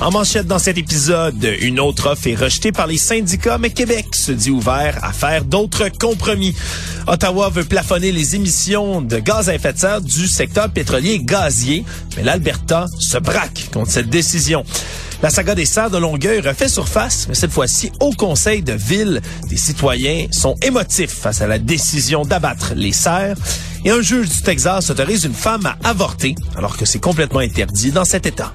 En manchette dans cet épisode, une autre offre est rejetée par les syndicats, mais Québec se dit ouvert à faire d'autres compromis. Ottawa veut plafonner les émissions de gaz à effet de serre du secteur pétrolier et gazier, mais l'Alberta se braque contre cette décision. La saga des serres de Longueuil refait surface, mais cette fois-ci au Conseil de ville. Des citoyens sont émotifs face à la décision d'abattre les serres. Et un juge du Texas autorise une femme à avorter, alors que c'est complètement interdit dans cet État.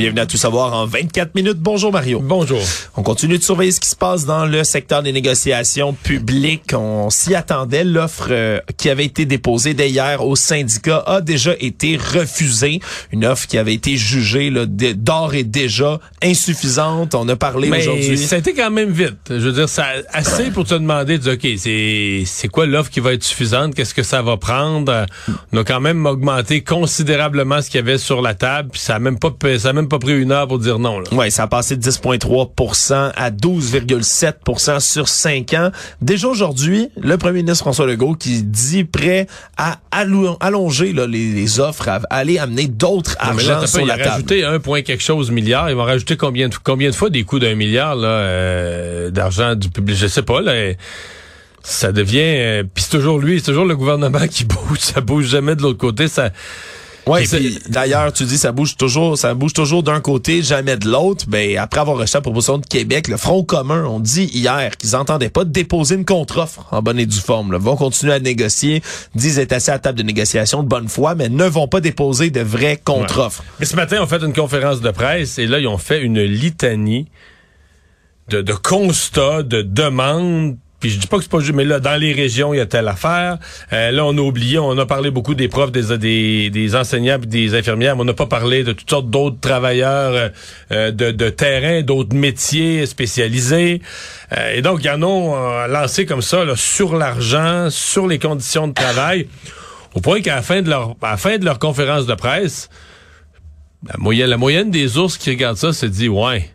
Bienvenue à Tout savoir en 24 minutes. Bonjour Mario. Bonjour. On continue de surveiller ce qui se passe dans le secteur des négociations publiques. On s'y attendait. L'offre euh, qui avait été déposée dès hier au syndicat a déjà été refusée. Une offre qui avait été jugée d'or et déjà insuffisante. On a parlé aujourd'hui. Ça a été quand même vite. Je veux dire, ça assez pour te demander, de, OK, c'est c'est quoi l'offre qui va être suffisante? Qu'est-ce que ça va prendre? On a quand même augmenté considérablement ce qu'il y avait sur la table. Puis ça a même pas ça a même pas pris une heure pour dire non. Oui, ça a passé de 10,3% à 12,7% sur 5 ans. Déjà aujourd'hui, le premier ministre François Legault qui dit prêt à allonger les, offres, à aller amener d'autres argent sur la table. Il va rajouter un point quelque chose milliard. Ils vont rajouter combien de, combien de fois des coûts d'un milliard là euh, d'argent du public? Je sais pas. Là, ça devient... Euh, puis c'est toujours lui, c'est toujours le gouvernement qui bouge. Ça bouge jamais de l'autre côté. Ça Ouais, d'ailleurs, tu dis ça bouge toujours, ça bouge toujours d'un côté, jamais de l'autre. Ben après avoir reçu la proposition de Québec, le Front commun ont dit hier qu'ils n'entendaient pas déposer une contre-offre en bonne et due forme. Ils vont continuer à négocier, disent être assis à la table de négociation de bonne foi, mais ne vont pas déposer de vraies contre-offres. Mais ce matin, on fait une conférence de presse et là, ils ont fait une litanie de, de constats, de demandes puis je dis pas que c'est pas juste, mais là, dans les régions, il y a telle affaire. Euh, là, on a oublié, on a parlé beaucoup des profs, des, des, des enseignants des infirmières, mais on n'a pas parlé de toutes sortes d'autres travailleurs euh, euh, de, de, terrain, d'autres métiers spécialisés. et donc, il y en a lancé comme ça, là, sur l'argent, sur les conditions de travail, au point qu'à la fin de leur, à la fin de leur conférence de presse, la moyenne, la moyenne des ours qui regardent ça se dit, ouais,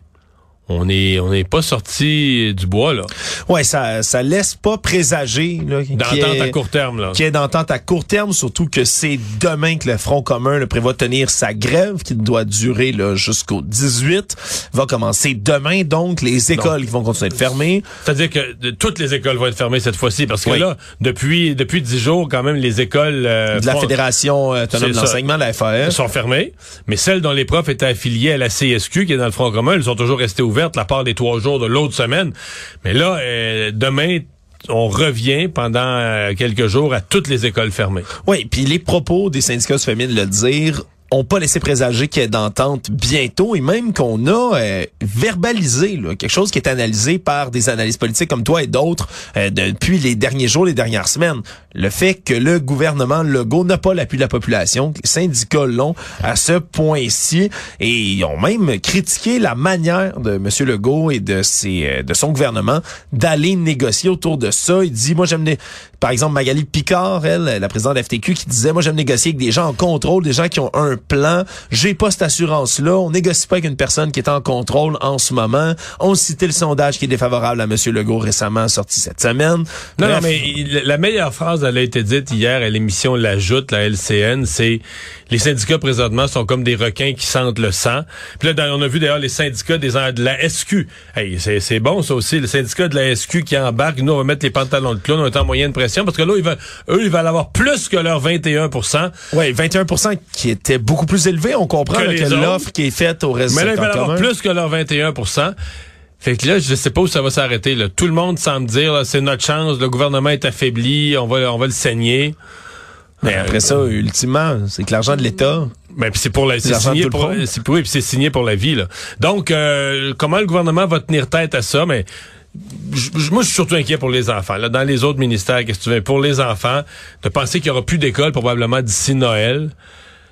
on est on n'est pas sorti du bois là. Ouais, ça ça laisse pas présager là d'entente à court terme là. Qui est d'entente à court terme surtout que c'est demain que le Front commun le prévoit tenir sa grève qui doit durer là jusqu'au 18 va commencer demain donc les écoles qui vont continuer de fermer. C'est-à-dire que toutes les écoles vont être fermées cette fois-ci parce que là depuis depuis dix jours quand même les écoles euh, de la fédération euh, autonome de l'enseignement la FAS sont fermées mais celles dont les profs étaient affiliés à la CSQ qui est dans le Front commun, elles sont toujours restées ouvertes la part des trois jours de l'autre semaine. Mais là, euh, demain, on revient pendant euh, quelques jours à toutes les écoles fermées. Oui, puis les propos des syndicats féminines le dire ont pas laissé présager qu'il y ait d'entente bientôt et même qu'on a euh, verbalisé quelque chose qui est analysé par des analystes politiques comme toi et d'autres euh, depuis les derniers jours, les dernières semaines. Le fait que le gouvernement Legault n'a pas l'appui de la population, les syndicats l'ont à ce point-ci et ils ont même critiqué la manière de M. Legault et de ses euh, de son gouvernement d'aller négocier autour de ça. Il dit, moi j'aime par exemple Magali Picard, elle, la présidente de FTQ, qui disait, moi j'aime négocier avec des gens en contrôle, des gens qui ont un plan. J'ai pas cette assurance-là. On négocie pas avec une personne qui est en contrôle en ce moment. On citait le sondage qui est défavorable à M. Legault récemment sorti cette semaine. Non, non, mais la meilleure phrase, elle a été dite hier à l'émission L'Ajoute, la LCN, c'est les syndicats présentement sont comme des requins qui sentent le sang. Puis là, on a vu d'ailleurs les syndicats des, de la SQ. Hey, c'est bon ça aussi, les syndicats de la SQ qui embarquent. Nous, on va mettre les pantalons de clown, on est en moyenne pression parce que là, ils veulent, eux, ils veulent avoir plus que leur 21% Oui, 21% qui était beaucoup plus élevé. On comprend que, l'offre qui est faite au reste Mais là, ils veulent avoir plus que leur 21% fait que là, je sais pas où ça va s'arrêter. Tout le monde semble dire, c'est notre chance, le gouvernement est affaibli, on va, on va le saigner. Mais après ça, ultimement, c'est que l'argent de l'État. Mais c'est pour la, c'est signé pour, c'est oui, c'est signé pour la vie là. Donc, euh, comment le gouvernement va tenir tête à ça? Mais moi, je suis surtout inquiet pour les enfants. Là, dans les autres ministères, qu'est-ce que tu veux? Pour les enfants, de penser qu'il y aura plus d'école probablement d'ici Noël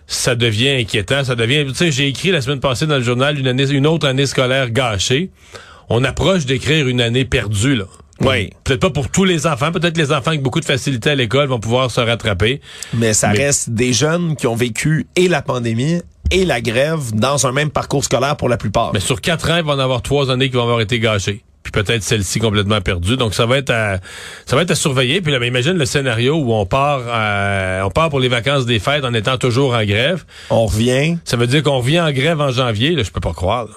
ça devient inquiétant. Ça devient. Tu sais, j'ai écrit la semaine passée dans le journal une, année, une autre année scolaire gâchée. on approche d'écrire une année perdue, là. Oui. Peut-être pas pour tous les enfants. Peut-être les enfants avec beaucoup de facilité à l'école vont pouvoir se rattraper. Mais ça Mais- reste des jeunes qui ont vécu et la pandémie et la grève dans un même parcours scolaire pour la plupart. Mais sur quatre ans, il va en avoir trois années qui vont avoir été gâchées. Puis peut-être celle-ci complètement perdue. Donc ça va être à, ça va être à surveiller. Puis là, ben, imagine le scénario où on part, euh, on part pour les vacances des fêtes en étant toujours en grève. On revient. Ça veut dire qu'on revient en grève en janvier. Là, je peux pas croire. là.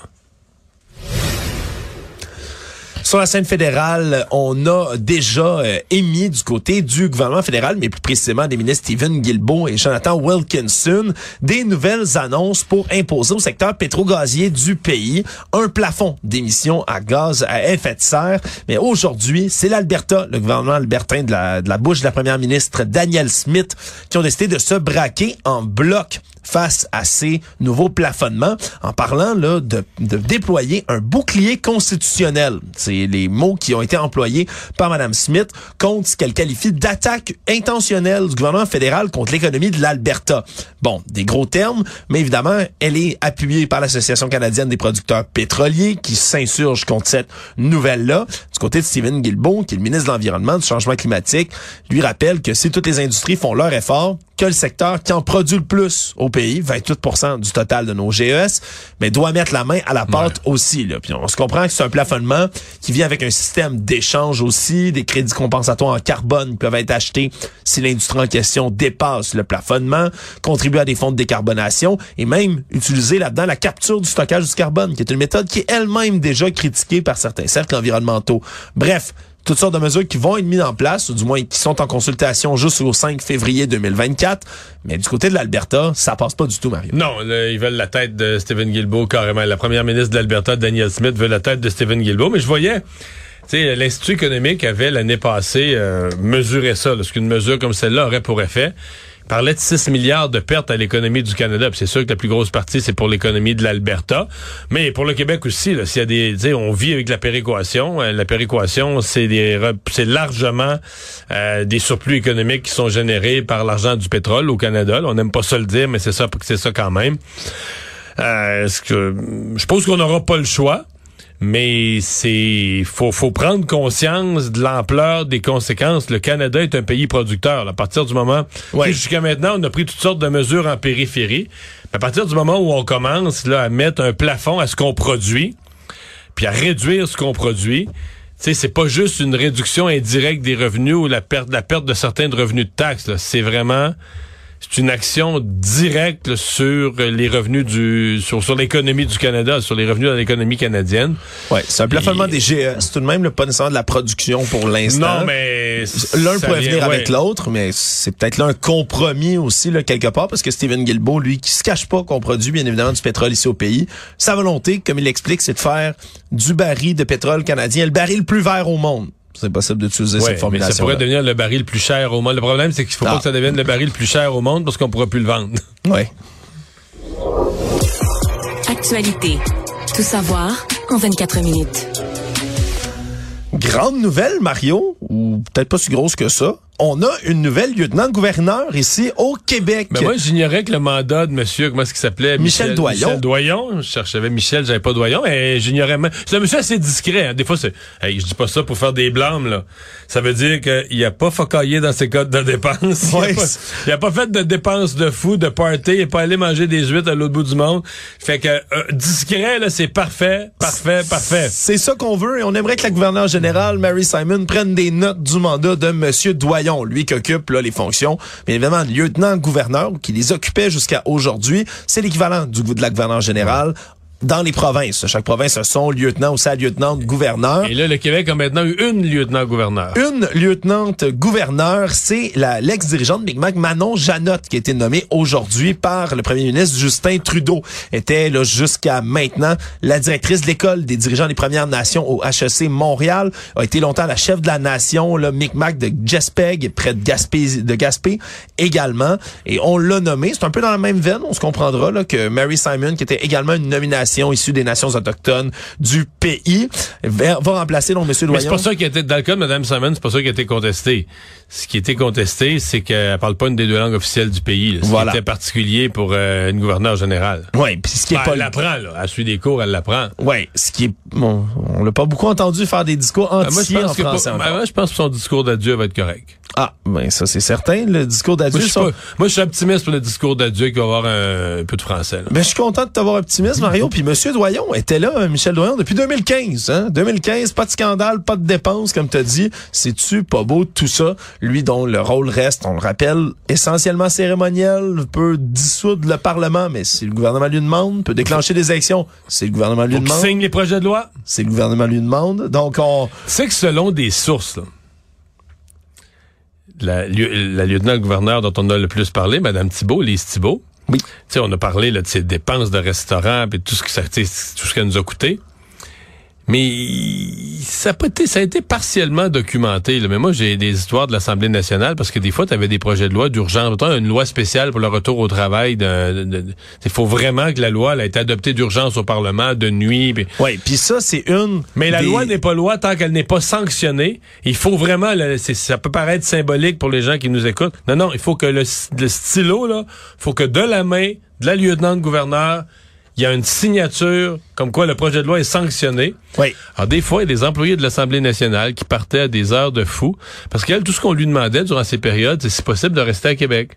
Sur la scène fédérale, on a déjà euh, émis du côté du gouvernement fédéral, mais plus précisément des ministres Stephen Guilbeault et Jonathan Wilkinson, des nouvelles annonces pour imposer au secteur pétro-gazier du pays un plafond d'émissions à gaz à effet de serre. Mais aujourd'hui, c'est l'Alberta, le gouvernement albertain de la, de la bouche de la première ministre Danielle Smith, qui ont décidé de se braquer en bloc face à ces nouveaux plafonnements en parlant là de, de déployer un bouclier constitutionnel. C'est les mots qui ont été employés par Mme Smith contre ce qu'elle qualifie d'attaque intentionnelle du gouvernement fédéral contre l'économie de l'Alberta. Bon, des gros termes, mais évidemment, elle est appuyée par l'Association canadienne des producteurs pétroliers qui s'insurge contre cette nouvelle-là. Du côté de Stephen Guilbeault, qui est le ministre de l'Environnement, du Changement climatique, lui rappelle que si toutes les industries font leur effort, que le secteur qui en produit le plus au pays, 28% du total de nos GES, mais doit mettre la main à la pâte aussi. Là. Puis on se comprend que c'est un plafonnement qui vient avec un système d'échange aussi, des crédits compensatoires en carbone qui peuvent être achetés si l'industrie en question dépasse le plafonnement, contribuer à des fonds de décarbonation et même utiliser là-dedans la capture du stockage du carbone, qui est une méthode qui est elle-même déjà critiquée par certains cercles environnementaux. Bref, toutes sortes de mesures qui vont être mises en place, ou du moins qui sont en consultation jusqu'au 5 février 2024. Mais du côté de l'Alberta, ça passe pas du tout, Mario. Non, ils veulent la tête de Stephen Guilbeault carrément. La première ministre de l'Alberta, Danielle Smith, veut la tête de Stephen Guilbeault. Mais je voyais, l'Institut économique avait l'année passée euh, mesuré ça, là, ce qu'une mesure comme celle-là aurait pour effet. Parlait de 6 milliards de pertes à l'économie du Canada. C'est sûr que la plus grosse partie, c'est pour l'économie de l'Alberta. Mais pour le Québec aussi, s'il y a des. On vit avec la péréquation. Euh, La péréquation, c'est des c'est largement euh, des surplus économiques qui sont générés par l'argent du pétrole au Canada. On n'aime pas ça le dire, mais c'est ça, c'est ça quand même. Euh, je pense qu'on n'aura pas le choix, mais c'est faut faut prendre conscience de l'ampleur des conséquences. Le Canada est un pays producteur. là. à partir du moment Ouais. Jusqu'à maintenant, on a pris toutes sortes de mesures en périphérie. Mais à partir du moment où on commence là à mettre un plafond à ce qu'on produit, puis à réduire ce qu'on produit. Tu sais, c'est pas juste une réduction indirecte des revenus ou la perte, la perte de certains de revenus de taxes. C'est vraiment, c'est une action directe sur les revenus du, sur, sur l'économie du Canada, sur les revenus de l'économie canadienne. Ouais, c'est un plafonnement des GES, tout de même, là, pas nécessairement de la production pour l'instant. Non, mais L'un pourrait vient- venir ouais. avec l'autre, mais c'est peut-être là un compromis aussi, là, quelque part, parce que Stephen Guilbeault, lui, qui se cache pas qu'on produit, bien évidemment, du pétrole ici au pays, sa volonté, comme il l'explique, c'est de faire du baril de pétrole canadien le baril le plus vert au monde. C'est possible d'utiliser Ouais, cette mais formulation. ça pourrait devenir le baril le plus cher au monde. Le problème, c'est qu'il faut Ah. pas que ça devienne le baril le plus cher au monde parce qu'on pourra plus le vendre. Ouais. Actualité. Tout savoir en 24 minutes. Grande nouvelle, Mario, ou peut-être pas si grosse que ça. On a une nouvelle lieutenant-gouverneur ici au Québec. Mais moi, j'ignorais que le mandat de monsieur, comment est-ce qu'il s'appelait? Michel Doyon. Michel Doyon. Je cherchais Michel, j'avais pas Doyon, mais j'ignorais même. C'est un monsieur assez discret. hein. Des fois, c'est, hey, je dis pas ça pour faire des blâmes, là. Ça veut dire qu'il a pas focaillé dans ses codes de dépenses. Ouais, il, a pas, il a pas fait de dépenses de fou, de party. Il est pas allé manger des huîtres à l'autre bout du monde. Fait que, euh, discret, là, c'est parfait, parfait, parfait. C'est ça qu'on veut et on aimerait que la gouverneure générale, Mary Simon, prenne des notes du mandat de Monsieur Doyon, lui qui occupe là, les fonctions, bien évidemment, lieutenant-gouverneur, qui les occupait jusqu'à aujourd'hui. C'est l'équivalent du de la gouverneure générale dans les provinces. Chaque province a son lieutenant ou sa lieutenant-gouverneur. Et là, le Québec a maintenant eu une lieutenant-gouverneur. Une lieutenante gouverneur, c'est la l'ex-dirigeante Big Mac Manon Janotte qui a été nommée aujourd'hui par le premier ministre Justin Trudeau. Était là jusqu'à maintenant la directrice de l'école des dirigeants des Premières Nations au HEC Montréal. A été longtemps la chef de la nation, le Micmac de Jespeg, près de Gaspé, de Gaspé également. Et on l'a nommé. C'est un peu dans la même veine, on se comprendra là, que Mary Simon, qui était également une nomination population issue des nations autochtones du pays. Va, va remplacer donc M. Doyon. Mais c'est pas ça qui a été, dans le cas de Mme Simon, c'est pas ça qui a été contesté. Ce qui été contesté, c'est qu'elle parle pas une des deux langues officielles du pays. Là, ce Voilà. qui était particulier pour euh, une gouverneure générale. Oui, puis ce qui est Ben, pas elle l'apprend, là. Elle suit des cours, elle l'apprend. Ouais, ce qui est bon, on l'a pas beaucoup entendu faire des discours Ben, entiers en pense que français. ben, moi, je pense que son discours d'adieu va être correct. Ah, ben ça c'est certain, le discours d'adieu. Moi, moi, je suis optimiste pour le discours d'adieu qui va avoir un, peu de français. là. Ben, je suis content de t'avoir optimiste, Mario. Puis Monsieur Doyon était là, Michel Doyon, depuis 2015. Hein? 2015, pas de scandale, pas de dépenses, comme t'as dit. C'est-tu pas beau tout ça? Lui dont le rôle reste, on le rappelle, essentiellement cérémoniel, peut dissoudre le Parlement, mais si le gouvernement lui demande, peut déclencher des élections, si le gouvernement lui demande, signe les projets de loi? si le gouvernement lui demande. Donc, on... C'est que selon des sources, là, la, lieu- la lieutenant-gouverneur dont on a le plus parlé, Mme Thibault, Lise Thibault, Oui. Tu sais, on a parlé là, de ses dépenses de restaurant puis tout ce que ça, tout ce qu'elle nous a coûté. Mais ça a, pas été, ça a été partiellement documenté. Là. Mais moi, j'ai des histoires de l'Assemblée nationale parce que des fois, tu avais des projets de loi d'urgence. Une loi spéciale pour le retour au travail. Il faut vraiment que la loi elle, ait été adoptée d'urgence au Parlement, de nuit. Ouais, puis ça, c'est une. mais la des- loi n'est pas loi tant qu'elle n'est pas sanctionnée. Il faut vraiment, là, ça peut paraître symbolique pour les gens qui nous écoutent. Non, non, il faut que le, le stylo, là, faut que de la main de la lieutenant-gouverneur, il y a une signature comme quoi le projet de loi est sanctionné. Oui. Alors, des fois, il y a des employés de l'Assemblée nationale qui partaient à des heures de fou parce qu'elle, tout ce qu'on lui demandait durant ces périodes, c'est si possible de rester à Québec.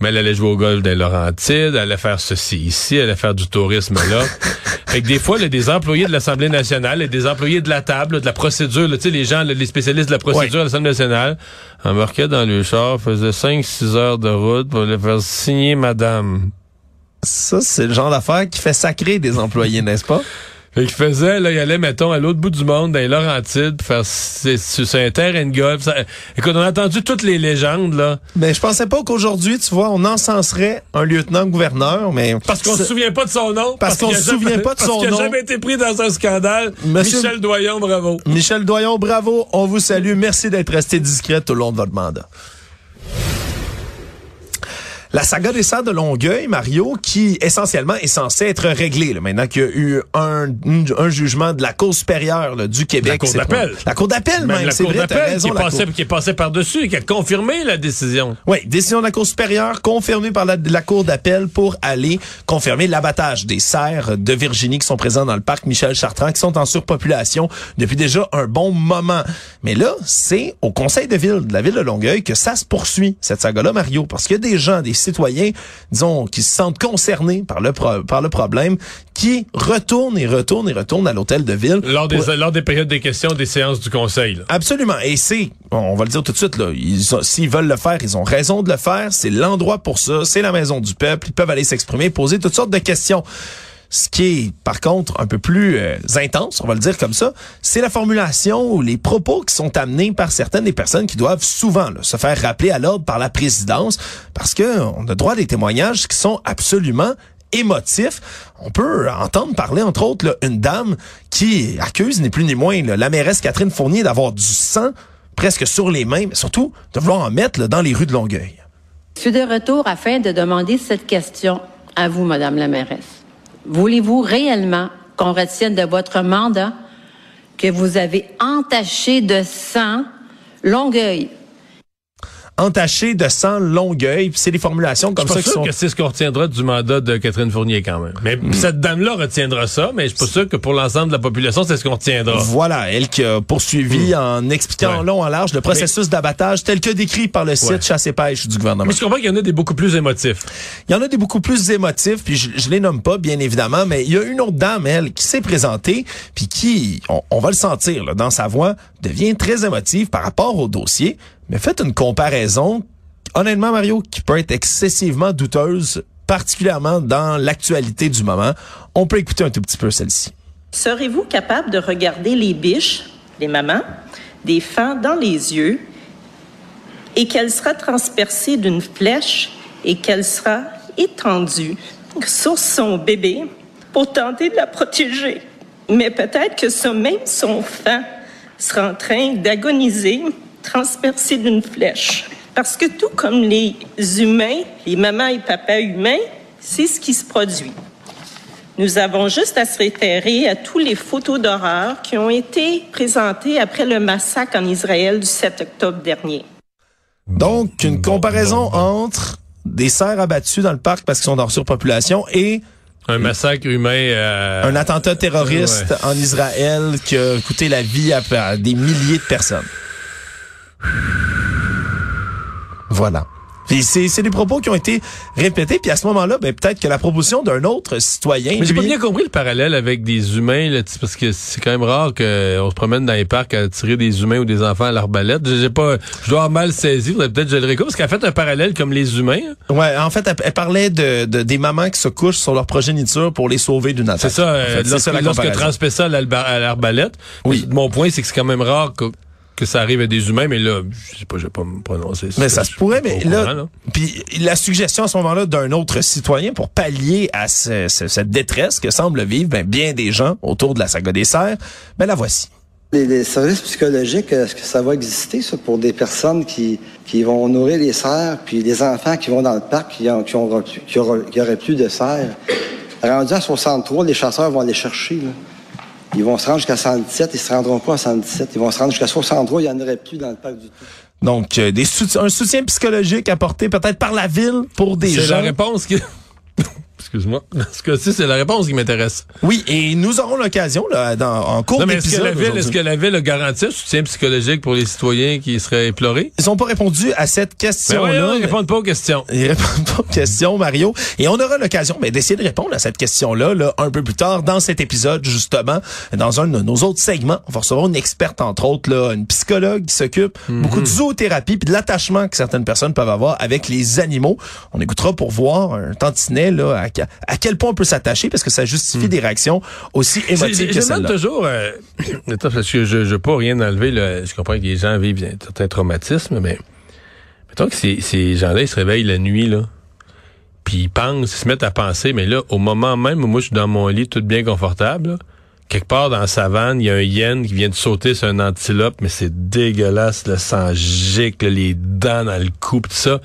Mais elle allait jouer au golf des Laurentides, elle allait faire ceci ici, elle allait faire du tourisme là. fait que des fois, il y a des employés de l'Assemblée nationale et des employés de la table, de la procédure, tu sais, les gens, les spécialistes de la procédure à l'Assemblée nationale, embarquaient dans le char, faisaient 5-6 heures de route pour les faire signer madame. Ça, c'est le genre d'affaire qui fait sacrer des employés, n'est-ce pas? Fait qu'il faisait, là, il allait, mettons, à l'autre bout du monde, dans les Laurentides, faire, c'est, un terrain de golf. Ça- écoute, on a entendu toutes les légendes, là. Mais je pensais pas qu'aujourd'hui, tu vois, on encenserait un lieutenant-gouverneur, mais... Parce qu'on se souvient pas de son nom. Parce qu'on se souvient jamais- pas de parce son qu'il a nom. jamais été pris dans un scandale. Monsieur- Michel Doyon, bravo. Michel Doyon, bravo, on vous salue. Merci d'être resté discret tout au long de votre mandat. La saga des serres de Longueuil, Mario, qui essentiellement est censée être réglée, là, maintenant qu'il y a eu un, un jugement de la Cour supérieure là, du Québec. La Cour d'appel. La Cour d'appel, Même même, la c'est Cour d'appel qui, qui est passée par-dessus, qui a confirmé la décision. Oui, décision de la Cour supérieure confirmée par la, la Cour d'appel pour aller confirmer l'abattage des cerfs de Virginie qui sont présents dans le parc Michel Chartrand, qui sont en surpopulation depuis déjà un bon moment. Mais là, c'est au conseil de ville de la ville de Longueuil que ça se poursuit, cette saga-là, Mario, parce qu'il y a des gens, des citoyens, disons, qui se sentent concernés par le, pro- par le problème, qui retournent et retournent et retournent à l'hôtel de ville. Lors des, pour- lors des périodes des questions des séances du Conseil. là. Absolument. Et c'est, on va le dire tout de suite, là, s'ils veulent le faire, ils ont raison de le faire. C'est l'endroit pour ça. C'est la maison du peuple. Ils peuvent aller s'exprimer, poser toutes sortes de questions. Ce qui est, par contre, un peu plus euh, intense, on va le dire comme ça, c'est la formulation ou les propos qui sont amenés par certaines des personnes qui doivent souvent se faire rappeler à l'ordre par la présidence, parce que on a droit à des témoignages qui sont absolument émotifs. On peut entendre parler, entre autres, une dame qui accuse, ni plus ni moins, la mairesse Catherine Fournier d'avoir du sang presque sur les mains, mais surtout de vouloir en mettre dans les rues de Longueuil. Je suis de retour afin de demander cette question à vous, Madame la mairesse. Voulez-vous réellement qu'on retienne de votre mandat que vous avez entaché de sang Longueuil? Entaché de sang Longueuil, puis c'est des formulations comme Je ça suis qui pas sûr sont... que c'est ce qu'on retiendra du mandat de Catherine Fournier quand même. Mais cette dame-là retiendra ça, mais je suis pas sûr que pour l'ensemble de la population, c'est ce qu'on retiendra. Voilà, elle qui a poursuivi en expliquant en Ouais. long en large le processus d'abattage tel que décrit par le site Ouais. Chasse et Pêche du gouvernement. Mais je comprends qu'il y en a des beaucoup plus émotifs. Il y en a des beaucoup plus émotifs, puis je, je les nomme pas, bien évidemment, mais il y a une autre dame, elle, qui s'est présentée, puis qui, on, on va le sentir là, dans sa voix, devient très émotive par rapport au dossier, mais faites une comparaison, honnêtement, Mario, qui peut être excessivement douteuse, particulièrement dans l'actualité du moment. On peut écouter un tout petit peu celle-ci. Serez-vous capable de regarder les biches, les mamans, des fans dans les yeux et qu'elle sera transpercée d'une flèche et qu'elle sera étendue sur son bébé pour tenter de la protéger? Mais peut-être que ce même son fan sera en train d'agoniser, transpercé d'une flèche. Parce que tout comme les humains, les mamans et papas humains, c'est ce qui se produit. Nous avons juste à se référer à tous les photos d'horreur qui ont été présentées après le massacre en Israël du 7 octobre dernier. Donc, une comparaison entre des cerfs abattus dans le parc parce qu'ils sont dans surpopulation et un massacre humain. Euh... Un attentat terroriste ouais. en Israël qui a coûté la vie à, à des milliers de personnes. Voilà. C'est des propos qui ont été répétés, puis à ce moment-là, ben, peut-être que la proposition d'un autre citoyen... Mais j'ai pas bien compris le parallèle avec des humains, là, parce que c'est quand même rare qu'on se promène dans les parcs à tirer des humains ou des enfants à l'arbalète. J'ai pas, je dois avoir mal saisi, peut-être je le réécoute, parce qu'elle a fait un parallèle comme les humains. Ouais, en fait, elle, elle parlait de, de, des mamans qui se couchent sur leur progéniture pour les sauver d'une attaque. C'est ça, en fait, lorsque, lorsque transmet ça à l'arbalète. Oui. Mon point, c'est que c'est quand même rare que que ça arrive à des humains, mais là, je sais pas, je vais pas me prononcer. Mais ça se pourrait, mais là, là. puis la suggestion à ce moment-là d'un autre citoyen pour pallier à ce, ce, cette détresse que semblent vivre ben, bien des gens autour de la saga des serres, ben la voici. Les, les services psychologiques, est-ce que ça va exister, ça, pour des personnes qui, qui vont nourrir les cerfs, puis les enfants qui vont dans le parc, qui, ont, qui, ont, qui, auraient, qui auraient plus de cerfs? Rendu à 63, les chasseurs vont aller chercher, là. Ils vont se rendre jusqu'à 117, ils se rendront pas à 117. Ils vont se rendre jusqu'à 63, il n'y en aurait plus dans le parc du tout. Donc, euh, des sout un soutien psychologique apporté peut-être par la ville pour des gens. C'est la réponse qui... Excuse-moi. Ce cas-ci, c'est la réponse qui m'intéresse. Oui, et nous aurons l'occasion, là, dans, en cours mais est-ce que, la ville, est-ce que la ville a garanti un soutien psychologique pour les citoyens qui seraient éplorés? Ils n'ont pas répondu à cette question-là. Ben ils répondent pas aux questions. Ils répondent pas aux questions, Mario. Et on aura l'occasion ben, d'essayer de répondre à cette question-là là, un peu plus tard dans cet épisode, justement, dans un de nos autres segments. On va recevoir une experte, entre autres, là, une psychologue qui s'occupe Mhm. mm -hmm. beaucoup de zoothérapie puis de l'attachement que certaines personnes peuvent avoir avec les animaux. On écoutera pour voir un tantinet là, à, à quel point on peut s'attacher parce que ça justifie mmh. des réactions aussi émotives que celle-là. toujours, euh, parce que je ne veux pas rien enlever, là, je comprends que les gens vivent certains traumatismes, mais mettons que ces, ces gens-là, ils se réveillent la nuit, là, puis ils pensent, ils se mettent à penser, mais là, au moment même où moi je suis dans mon lit, tout bien confortable, là, quelque part dans la savane, il y a un hyène qui vient de sauter sur un antilope, mais c'est dégueulasse, le sang gicle, les dents dans le cou, tout ça.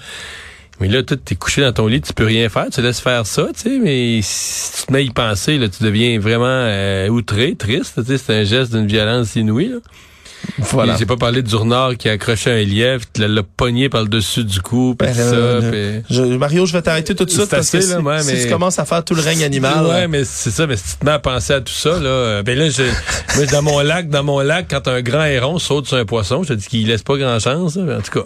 Mais là, tu es couché dans ton lit, tu peux rien faire, tu laisses faire ça, tu sais, mais si tu te mets à y penser, là, tu deviens vraiment euh, outré, triste, tu sais, c'est un geste d'une violence inouïe, là. Voilà. J'ai pas parlé du renard qui a accroché un lièvre, qui l'a pogné par le dessus du cou, pis ben, ça. Euh, pis... je, Mario, je vais t'arrêter tout de suite parce assez, que si, là, ouais, si mais... tu commences à faire tout le règne animal. Ouais, mais c'est ça, mais si tu te mets à penser à tout ça, là, ben là, je, moi, dans mon lac, dans mon lac, quand un grand héron saute sur un poisson, je te dis qu'il laisse pas grand chance, là, en tout cas.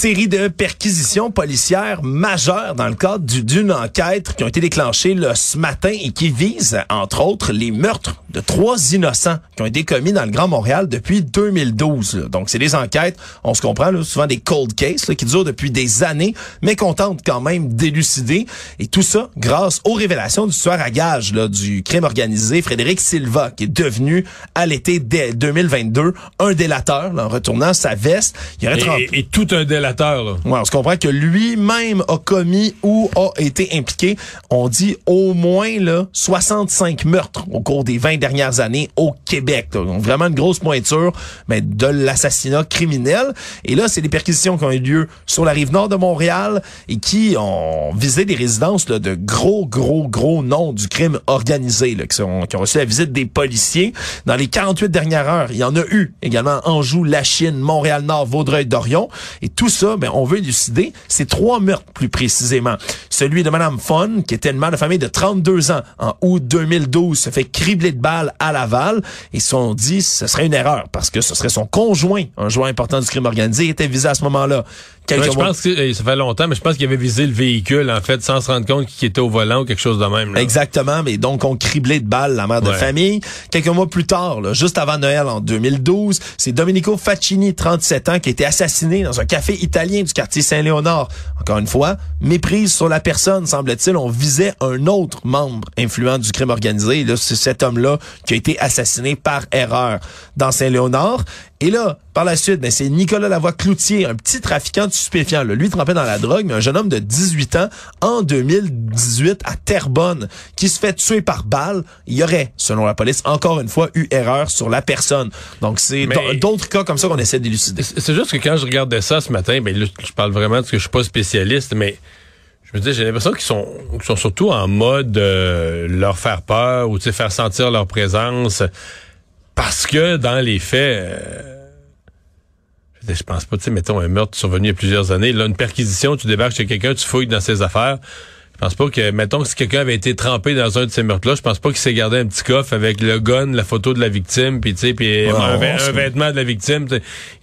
Série de perquisitions policières majeures dans le cadre d'une enquête qui ont été déclenchées là, ce matin et qui visent, entre autres, les meurtres de trois innocents qui ont été commis dans le Grand Montréal depuis 2012. Là. Donc, c'est des enquêtes, on se comprend, là, souvent des cold cases qui durent depuis des années, mais qu'on tente quand même d'élucider. Et tout ça grâce aux révélations du tueur à gage du crime organisé, Frédéric Silva, qui est devenu, à l'été 2022, un délateur en retournant sa veste. Il aurait et, et, et tout un délateur. On se comprend que lui-même a commis ou a été impliqué, on dit au moins là 65 meurtres au cours des 20 dernières années au Québec. Donc vraiment une grosse pointure de l'assassinat criminel. Et là, c'est des perquisitions qui ont eu lieu sur la rive nord de Montréal et qui ont visé des résidences là, de gros, gros, gros noms du crime organisé, là, qui, ont reçu la visite des policiers. Dans les 48 dernières heures, il y en a eu également Anjou, Lachine, Montréal-Nord, Vaudreuil-Dorion. Et tout ben, on veut élucider ces trois meurtres plus précisément. Celui de Madame Fon, qui était une mère de famille de 32 ans en août 2012, se fait cribler de balles à Laval. Et on dit ce serait une erreur parce que ce serait son conjoint, un joueur important du crime organisé, était visé à ce moment-là. Ouais, je pense que ça fait longtemps, mais je pense qu'il avait visé le véhicule, en fait, sans se rendre compte qu'il était au volant ou quelque chose de même. Là. Exactement, mais donc on criblé de balles la mère de Ouais. famille. Quelques mois plus tard, là, juste avant Noël en 2012, c'est Domenico Faccini, 37 ans, qui a été assassiné dans un café italien du quartier Saint-Léonard. Encore une fois, méprise sur la personne, semble-t-il. On visait un autre membre influent du crime organisé. C'est cet homme-là qui a été assassiné par erreur dans Saint-Léonard. Et là, par la suite, ben, c'est Nicolas Lavoie-Cloutier, un petit trafiquant de stupéfiants. Là. Lui trempé dans la drogue, mais un jeune homme de 18 ans en 2018 à Terrebonne qui se fait tuer par balle. Il y aurait, selon la police, encore une fois, eu erreur sur la personne. Donc, c'est d'autres cas comme ça qu'on essaie d'élucider. C'est juste que quand je regardais ça ce matin, ben là, je parle vraiment parce que je suis pas spécialiste, mais je me dis, j'ai l'impression qu'ils sont, qu'ils sont surtout en mode euh, leur faire peur ou faire sentir leur présence. Parce que dans les faits, euh, je pense pas, tu sais, mettons un meurtre survenu il y a plusieurs années, là, une perquisition, tu débarques chez quelqu'un, tu fouilles dans ses affaires. Je pense pas que, mettons que si quelqu'un avait été trempé dans un de ces meurtres-là, je pense pas qu'il s'est gardé un petit coffre avec le gun, la photo de la victime, puis tu sais, puis un, vê- un vêtement de la victime.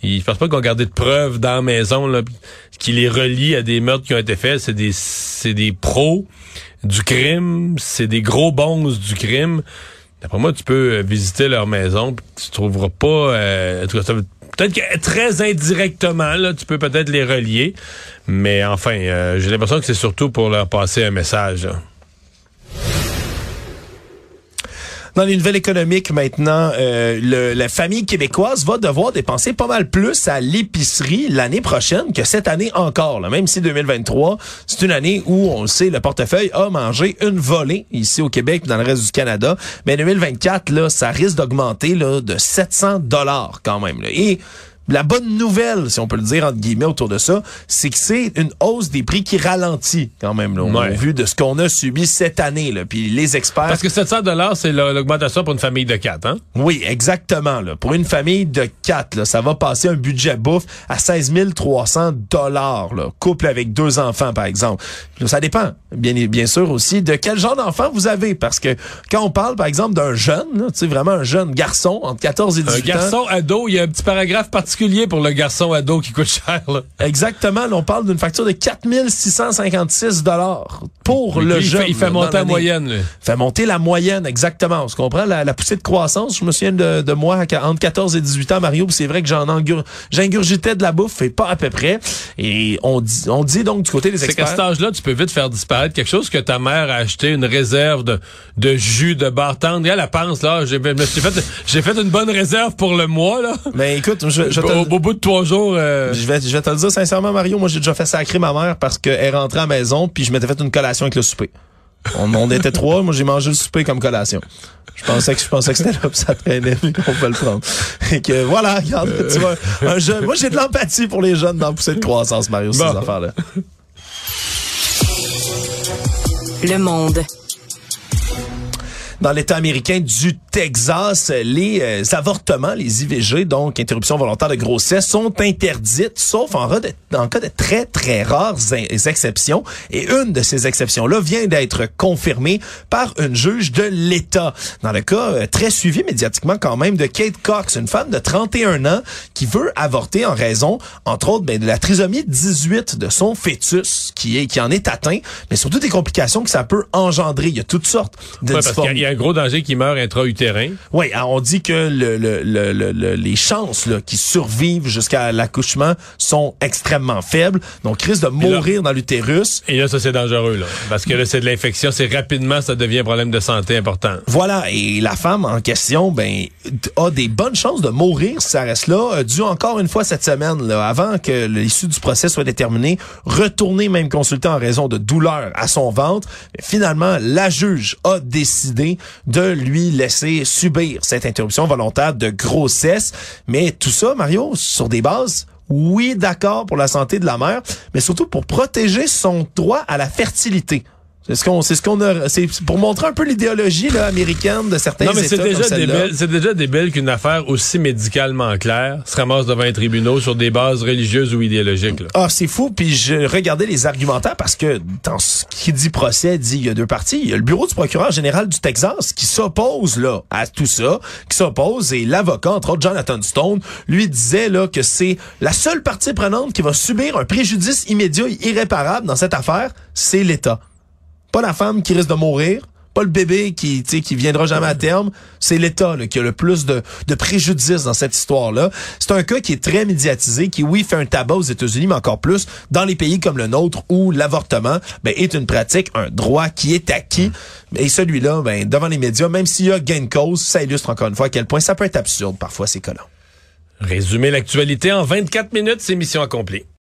Il- Je pense pas qu'on gardait de preuves dans la maison là, qui les relie à des meurtres qui ont été faits. C'est des, c'est des pros du crime, c'est des gros bons du crime. D'après moi, tu peux euh, visiter leur maison, tu trouveras pas. euh, Peut-être que très indirectement, là, tu peux peut-être les relier. Mais enfin, euh, j'ai l'impression que c'est surtout pour leur passer un message. Dans les nouvelles économiques maintenant, euh, la famille québécoise va devoir dépenser pas mal plus à l'épicerie l'année prochaine que cette année encore. Là. Même si 2023, c'est une année où, on le sait, le portefeuille a mangé une volée ici au Québec dans le reste du Canada. Mais 2024, là, ça risque d'augmenter de 700 dollars quand même. là. Et la bonne nouvelle, si on peut le dire entre guillemets autour de ça, c'est que c'est une hausse des prix qui ralentit quand même là, au Ouais. vu de ce qu'on a subi cette année. Là. Puis les experts... Parce que 700 dollars, c'est la- l'augmentation pour une famille de quatre, hein? Oui, exactement. Là. Pour une famille de quatre, là, ça va passer un budget bouffe à 16 300 dollars. Couple avec deux enfants, par exemple. Là, ça dépend, bien, bien sûr aussi, de quel genre d'enfant vous avez. Parce que quand on parle, par exemple, d'un jeune, là, tu sais, vraiment un jeune garçon entre 14 et Un 18 ans. garçon ado, il y a un petit paragraphe particulier pour le garçon ado qui coûte cher. Là. Exactement. Là, on parle d'une facture de 4656 dollars pour Puis le il jeune. fait, il fait monter la moyenne. là. fait monter la moyenne, exactement. On se comprend, la, la poussée de croissance. Je me souviens de, de moi entre 14 et 18 ans, Mario, c'est vrai que j'en j'ingurgitais de la bouffe, et pas à peu près. Et on dit, on dit donc du côté des C'est qu'à experts... cet âge-là, tu peux vite faire disparaître quelque chose que ta mère a acheté, une réserve de, de jus, de bar tendre. Et elle, elle pense, là, j'ai, fait, une bonne réserve pour le mois, là. Mais écoute, je, je te, Au, au bout de trois jours, euh, je vais, je vais te le dire sincèrement, Mario, moi j'ai déjà fait sacrer ma mère parce qu'elle est rentrée à la maison, puis je m'étais fait une collation avec le souper. On, on était trois, moi j'ai mangé le souper comme collation. Je pensais que je pensais que c'était là, puis ça traînait, qu'on peut le prendre. Et que voilà, regarde, tu vois, un jeune. Moi j'ai de l'empathie pour les jeunes dans poussée de croissance, Mario, ces Bon. affaires-là. Le monde. Dans l'État américain du Texas, les euh, avortements, les IVG, donc interruption volontaire de grossesse, sont interdites, sauf en, cas de très, très rares exceptions. Et une de ces exceptions-là vient d'être confirmée par une juge de l'État. Dans le cas euh, très suivi médiatiquement quand même de Kate Cox, une femme de 31 ans qui veut avorter en raison, entre autres, ben, de la trisomie 18 de son fœtus qui, est, qui en est atteint, mais surtout des complications que ça peut engendrer. Il y a toutes sortes de ouais, y a- un gros danger qui meurt intra-utérin. Oui, on dit que le, le, le, le- le- les chances là, qui survivent jusqu'à l'accouchement sont extrêmement faibles. Donc, risque de là- mourir dans l'utérus. Et là, ça, c'est dangereux, là. Parce que là, c'est de l'infection. C'est rapidement, ça devient un problème de santé important. Voilà, et la femme en question, ben, a des bonnes chances de mourir si ça reste là, euh, dû encore une fois cette semaine, là, avant que l'issue du procès soit déterminée, retourner même consulter en raison de douleurs à son ventre. Finalement, la juge a décidé de lui laisser subir cette interruption volontaire de grossesse. Mais tout ça, Mario, sur des bases oui, d'accord pour la santé de la mère, mais surtout pour protéger son droit à la fertilité. C'est ce qu'on, c'est ce qu'on a, c'est pour montrer un peu l'idéologie là, américaine de certains Non, mais c'est États déjà débile, c'est déjà débile qu'une affaire aussi médicalement claire se ramasse devant un tribunal sur des bases religieuses ou idéologiques, là. Ah, c'est fou. Puis je regardais les argumentaires parce que dans ce qui dit procès, dit il y a deux parties. Il y a le bureau du procureur général du Texas qui s'oppose là à tout ça, qui s'oppose et l'avocat, entre autres Jonathan Stone, lui disait là que c'est la seule partie prenante qui va subir un préjudice immédiat et irréparable dans cette affaire, c'est l'État. Pas la femme qui risque de mourir. Pas le bébé qui, qui viendra jamais à terme. C'est l'État qui a le plus de, de préjudice dans cette histoire-là. C'est un cas qui est très médiatisé, qui, oui, fait un tabac aux États-Unis, mais encore plus dans les pays comme le nôtre où l'avortement ben, est une pratique, un droit qui est acquis. Et celui-là, ben, devant les médias, même s'il y a gain de cause, ça illustre encore une fois à quel point ça peut être absurde parfois ces cas-là. Résumer l'actualité en 24 minutes, c'est mission accomplie.